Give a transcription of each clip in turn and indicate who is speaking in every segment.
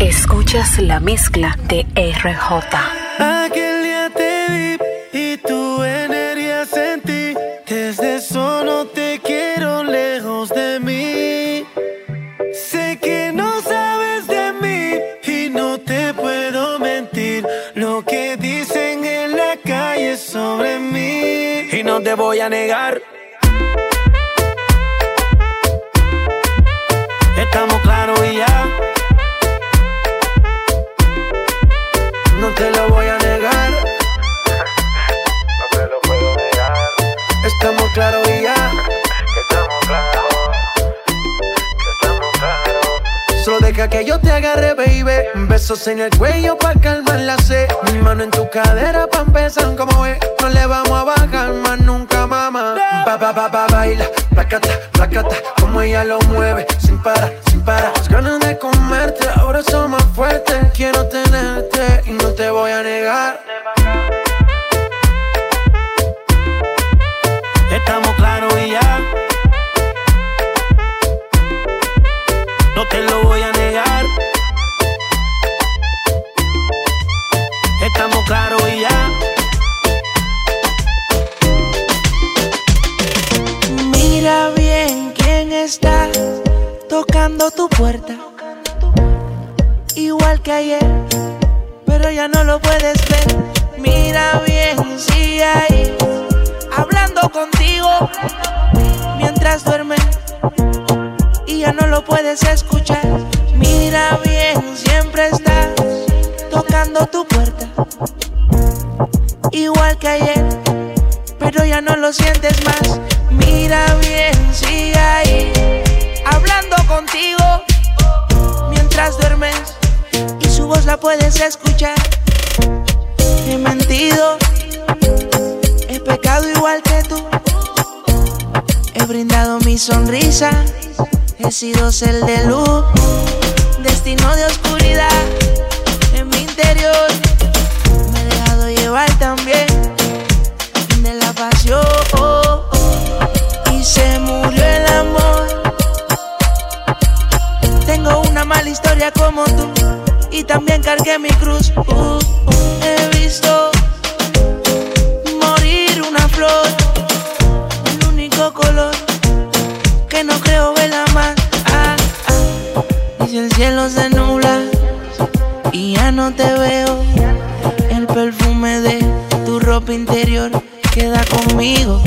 Speaker 1: Escuchas la mezcla de RJ.
Speaker 2: Aquel día te vi y tu energía sentí. Desde solo te quiero lejos de mí. Sé que no sabes de mí y no te puedo mentir. Lo que dicen en la calle sobre mí. Y no te voy a negar. Besos en el cuello pa' calmar la sed. Mi mano en tu cadera pa' empezar como es. No le vamos a bajar más nunca, mamá. Pa, pa, pa, pa, baila. Placata, placata. Como ella lo mueve. Sin parar, sin parar. Las ganas de comerte ahora son más fuertes. Quiero tenerte y no te voy a negar. Estamos
Speaker 3: Igual que ayer, pero ya no lo puedes ver. Mira bien si hay hablando contigo mientras duermes y ya no lo puedes escuchar. Mira bien, siempre estás tocando tu puerta. Igual que ayer, pero ya no lo sientes más. Mira bien, ahí, hablando mientras duermes y su voz la puedes escuchar. He mentido, he pecado igual que tú. He brindado mi sonrisa, he sido cel de luz, destino de oscuridad en mi interior. Me he dejado llevar también mala historia como tú y también cargué mi cruz. Uh, uh, he visto morir una flor, el único color que no creo verla más. Ah, ah. Y si el cielo se nubla y ya no te veo, el perfume de tu ropa interior queda conmigo.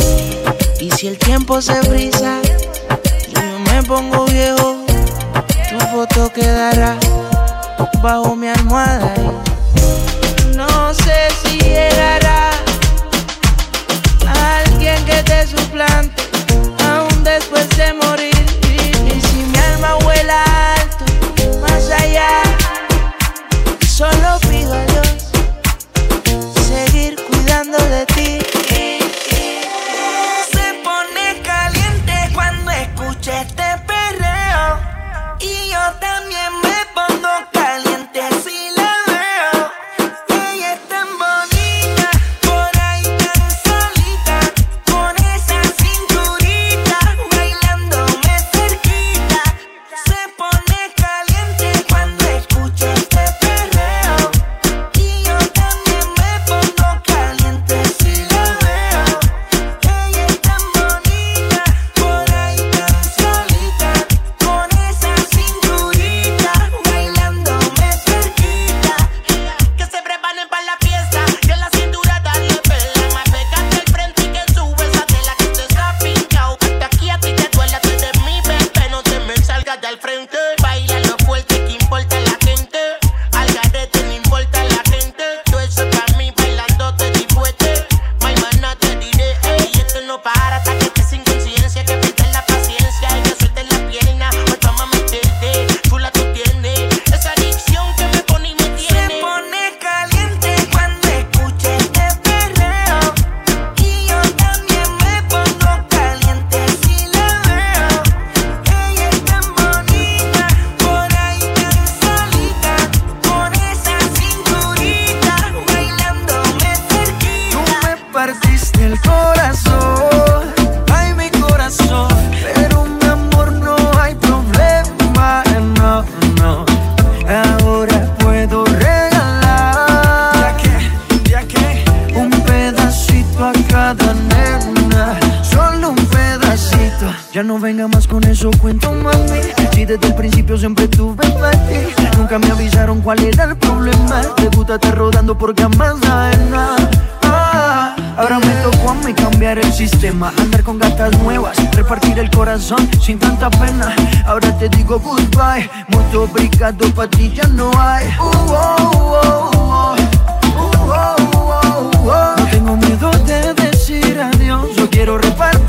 Speaker 3: Y si el tiempo se frisa y yo me pongo viejo, foto quedará bajo mi almohada. no sé si llegará alguien que te suplante, aún después de morir.
Speaker 2: Cuál era el problema. Te gusta estar rodando porque jamás sabes nada Ah, Ahora me tocó a mí cambiar el sistema Andar con gatas nuevas, repartir el corazón sin tanta pena. Ahora te digo goodbye, mucho obrigado pa' ti ya no hay. Uh, oh, oh, oh. No tengo miedo de decir adiós Yo quiero repartirme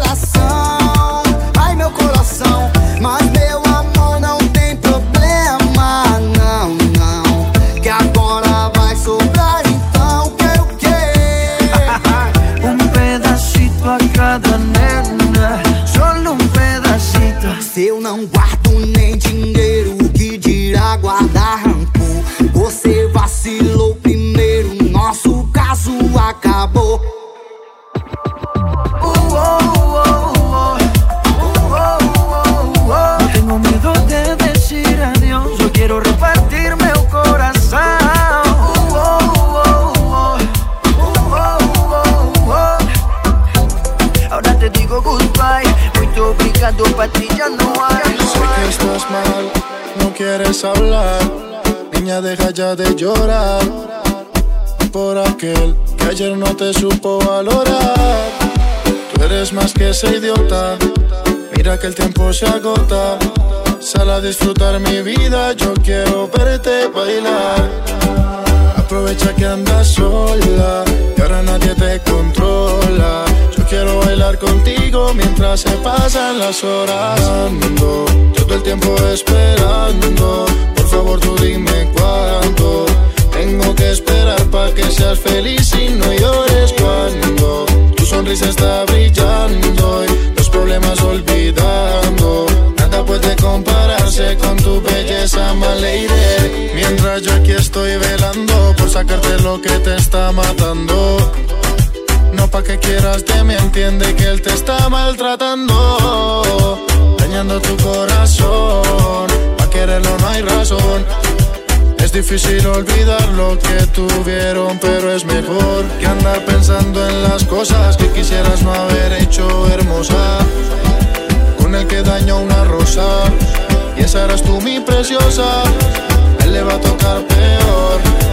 Speaker 4: llorar. Por aquel que ayer no te supo valorar. Tú eres más que ese idiota. Mira que el tiempo se agota. Sal a disfrutar mi vida, yo quiero verte bailar. Aprovecha que andas sola y ahora nadie te controla. Yo quiero bailar contigo mientras se pasan las horas. Ando todo el tiempo esperando. Por favor, tú dime cuándo. Tengo que esperar para que seas feliz y no llores cuando tu sonrisa está brillando y los problemas olvidando. Nada puede compararse con tu belleza, my lady. Mientras yo aquí estoy velando por sacarte lo que te está matando. No pa' que quieras de mí, entiende que él te está maltratando. Dañando tu corazón, pa' quererlo no hay razón. Es difícil olvidar lo que tuvieron, pero es mejor que andar pensando en las cosas que quisieras no haber hecho hermosa. Con el que dañó una rosa, y esa eras tú mi preciosa. Él le va a tocar peor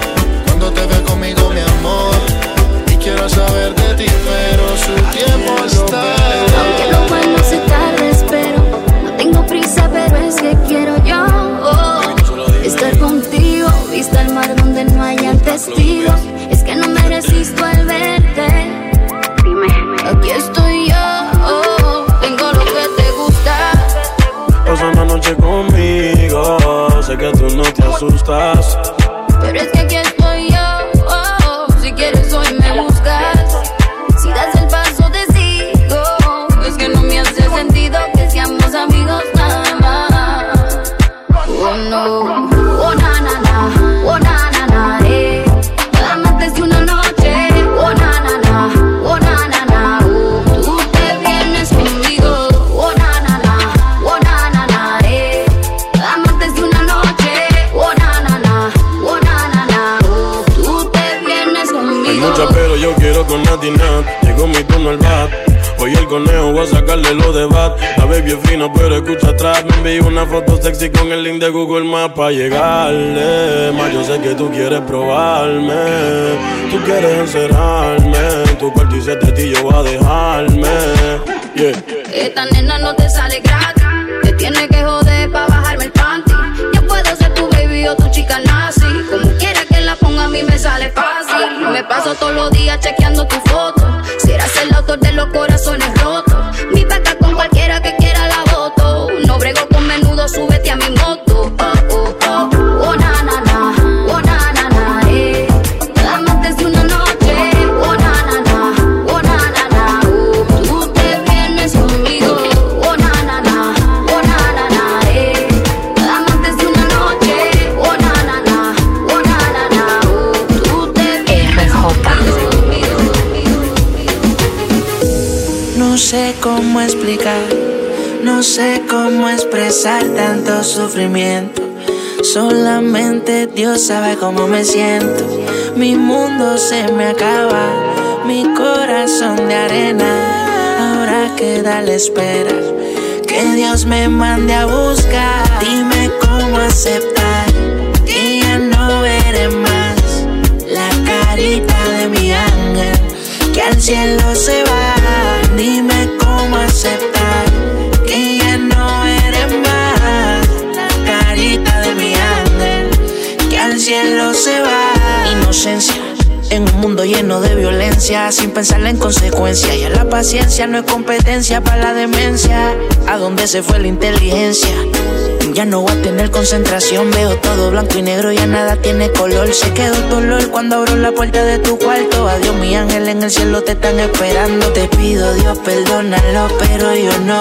Speaker 5: Llegó mi turno al bat. Hoy el conejo voy a sacarle lo de bat. La baby es fina, pero escucha atrás. Me envió una foto sexy con el link de Google Maps para llegarle. Más yo sé que tú quieres probarme. Tú quieres encerrarme. En tu cuarto y ti yo voy a dejarme.
Speaker 6: Esta nena no te sale gratis. Te tiene que joder pa' bajarme el panty. Yo puedo ser tu baby o tu chica nazi. Como quiera que la ponga a mí me sale fácil. Me paso todos los días chequeando tu foto. Si eras el autor de los corazones rotos.
Speaker 3: Cómo explicar No sé cómo expresar tanto sufrimiento. Solamente Dios sabe cómo me siento. Mi mundo se me acaba, mi corazón de arena. Ahora queda la espera que Dios me mande a buscar. Dime cómo aceptar que ya no veré más la carita de mi ángel que al cielo se va. Dime En un mundo lleno de violencia, sin pensar en consecuencias. Ya la paciencia no es competencia para la demencia. ¿A dónde se fue la inteligencia? Ya no voy a tener concentración, veo todo blanco y negro, ya nada tiene color. Se quedó dolor cuando abro la puerta de tu cuarto. Adiós, mi ángel, en el cielo te están esperando. Te pido, Dios, perdónalo, pero yo no.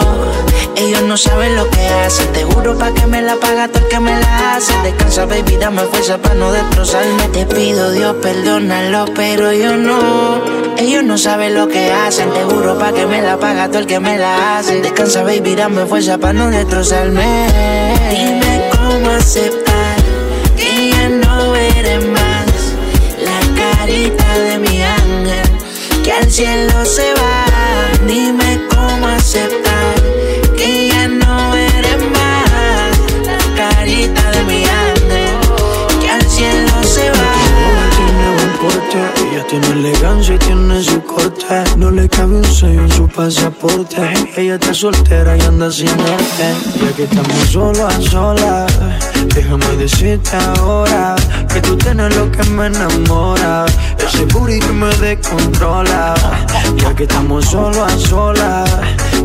Speaker 3: Ellos no saben lo que hacen. Te juro pa' que me la paga todo el que me la hace. Descansa, baby, dame fuerza para no destrozarme. Te pido, Dios, perdónalo, pero yo no. Ellos no saben lo que hacen. Te juro pa' que me la paga todo el que me la hace. Descansa, baby, dame fuerza para no destrozarme. Dime cómo aceptar que ya no eres más la carita de mi ángel que al cielo se va. Dime cómo aceptar
Speaker 2: tiene elegancia y tiene su corte. No le cabe un sello en su pasaporte. Ella está soltera y anda sin norte. Ya que estamos solo a solas, déjame decirte ahora que tú tienes lo que me enamora. Ese booty que me descontrola. Ya que estamos solo a solas,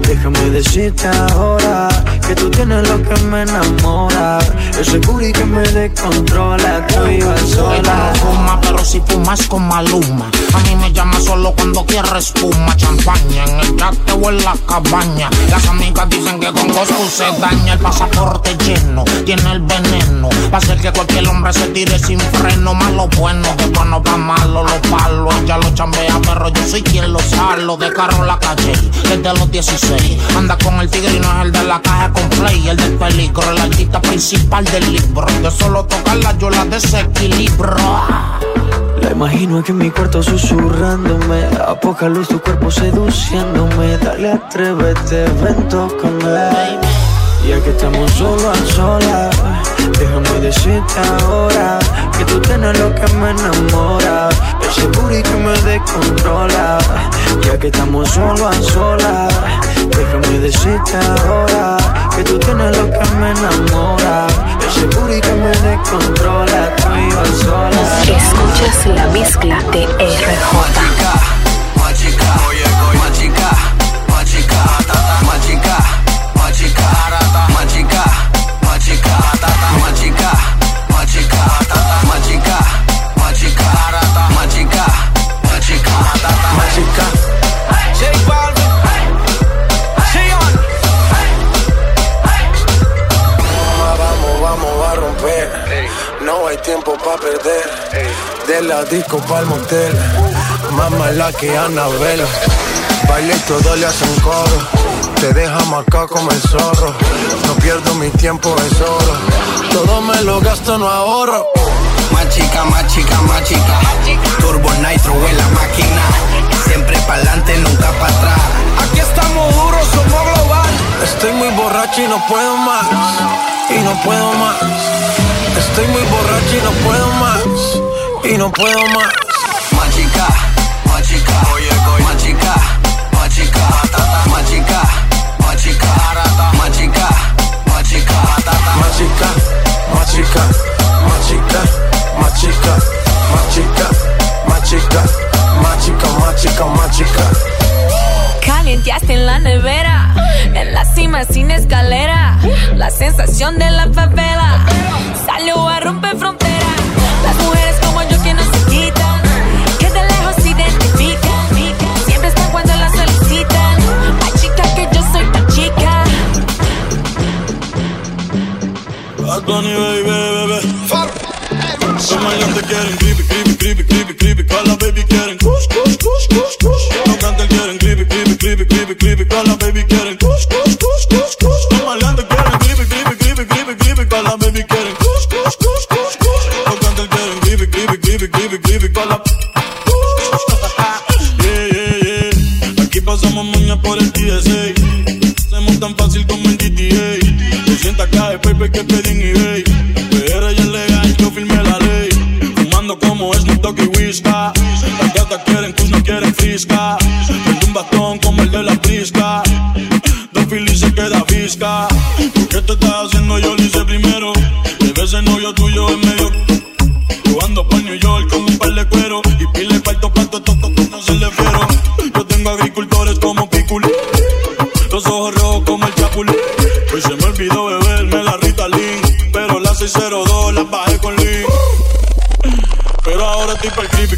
Speaker 2: déjame decirte ahora que tú tienes lo que me enamora. Ese booty que me descontrola. Tú y yo a
Speaker 7: Ella
Speaker 2: solas.
Speaker 7: no fuma, pero si fumas con Maluma. A mí me llama solo cuando quiere espuma, champaña en el yate o en la cabaña. Las amigas dicen que con Coscu se daña el pasaporte lleno, tiene el veneno. Va a hacer que cualquier hombre se tire sin freno. Malo bueno, que bueno pa' malo, los palos. Ella lo chambea, pero yo soy quien lo salo. De carro la calle, desde los 16. Anda con el tigre y no es el de la caja play, el del peligro, el artista principal del libro. De solo tocarla yo la desequilibro.
Speaker 2: La imagino aquí en mi cuarto susurrándome A poca luz tu cuerpo seduciéndome Dale, atrévete, ven, tócame Ya que estamos solo a solas. Déjame decirte ahora Que tú tienes lo que me enamora. Ese booty que me descontrola. Ya que estamos solo a solas Déjame decirte ahora Que tú tienes lo que me enamora. Ese booty que me descontrola Tú y yo solas
Speaker 1: Escuchas la mezcla de RJ.
Speaker 8: Machica, oye, machica, machica,
Speaker 4: disco pa'l motel. Más mala que Anabel. Baile y todo le hacen coro. Te deja marcado como el zorro. No pierdo mi tiempo, es oro. Todo me lo gasto, no ahorro.
Speaker 8: Machica, machica, machica. Turbo Nitro en la máquina. Siempre pa'lante, nunca para atrás. Aquí estamos duros, somos global.
Speaker 4: Estoy muy borracho y no puedo más. Y no puedo más. Estoy muy borracho y no puedo más. Y no puedo más.
Speaker 8: Machica, machica, oye, machica, machica, tata, machica, machica, rata, machica, machica, tata,
Speaker 4: Machica, machica, machica, machica, machica, machica, machica, machica, machica.
Speaker 9: Calienteaste en la nevera, en la cima sin escalera. La sensación de la favela salió a
Speaker 5: baby, baby. Fuck. Hey, Kom maar, jacht, ik er een griepen, griepen.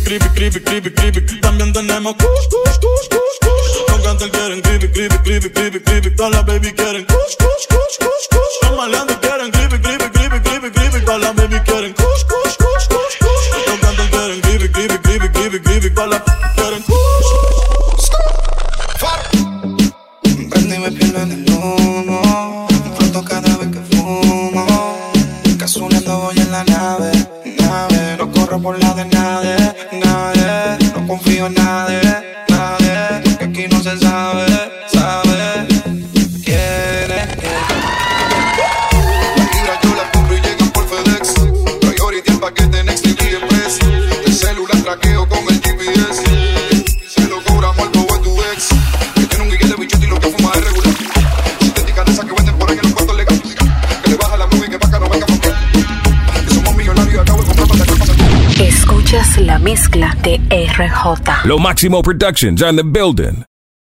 Speaker 5: creepy, creepy, creepy, creepy. También tenemos kush, kush, kush, kush, kush. Los cantantes quieren creepy, creepy, creepy, creepy, creepy. Todas las baby quieren kush, kush, kush, kush, kush. Los maleantes quieren creepy, creepy, creepy, creepy, creepy. Todas las baby quieren kush, kush.
Speaker 10: nadie, nadie, que aquí no se sabe.
Speaker 1: de RJ.
Speaker 11: Lo Máximo Productions on the building.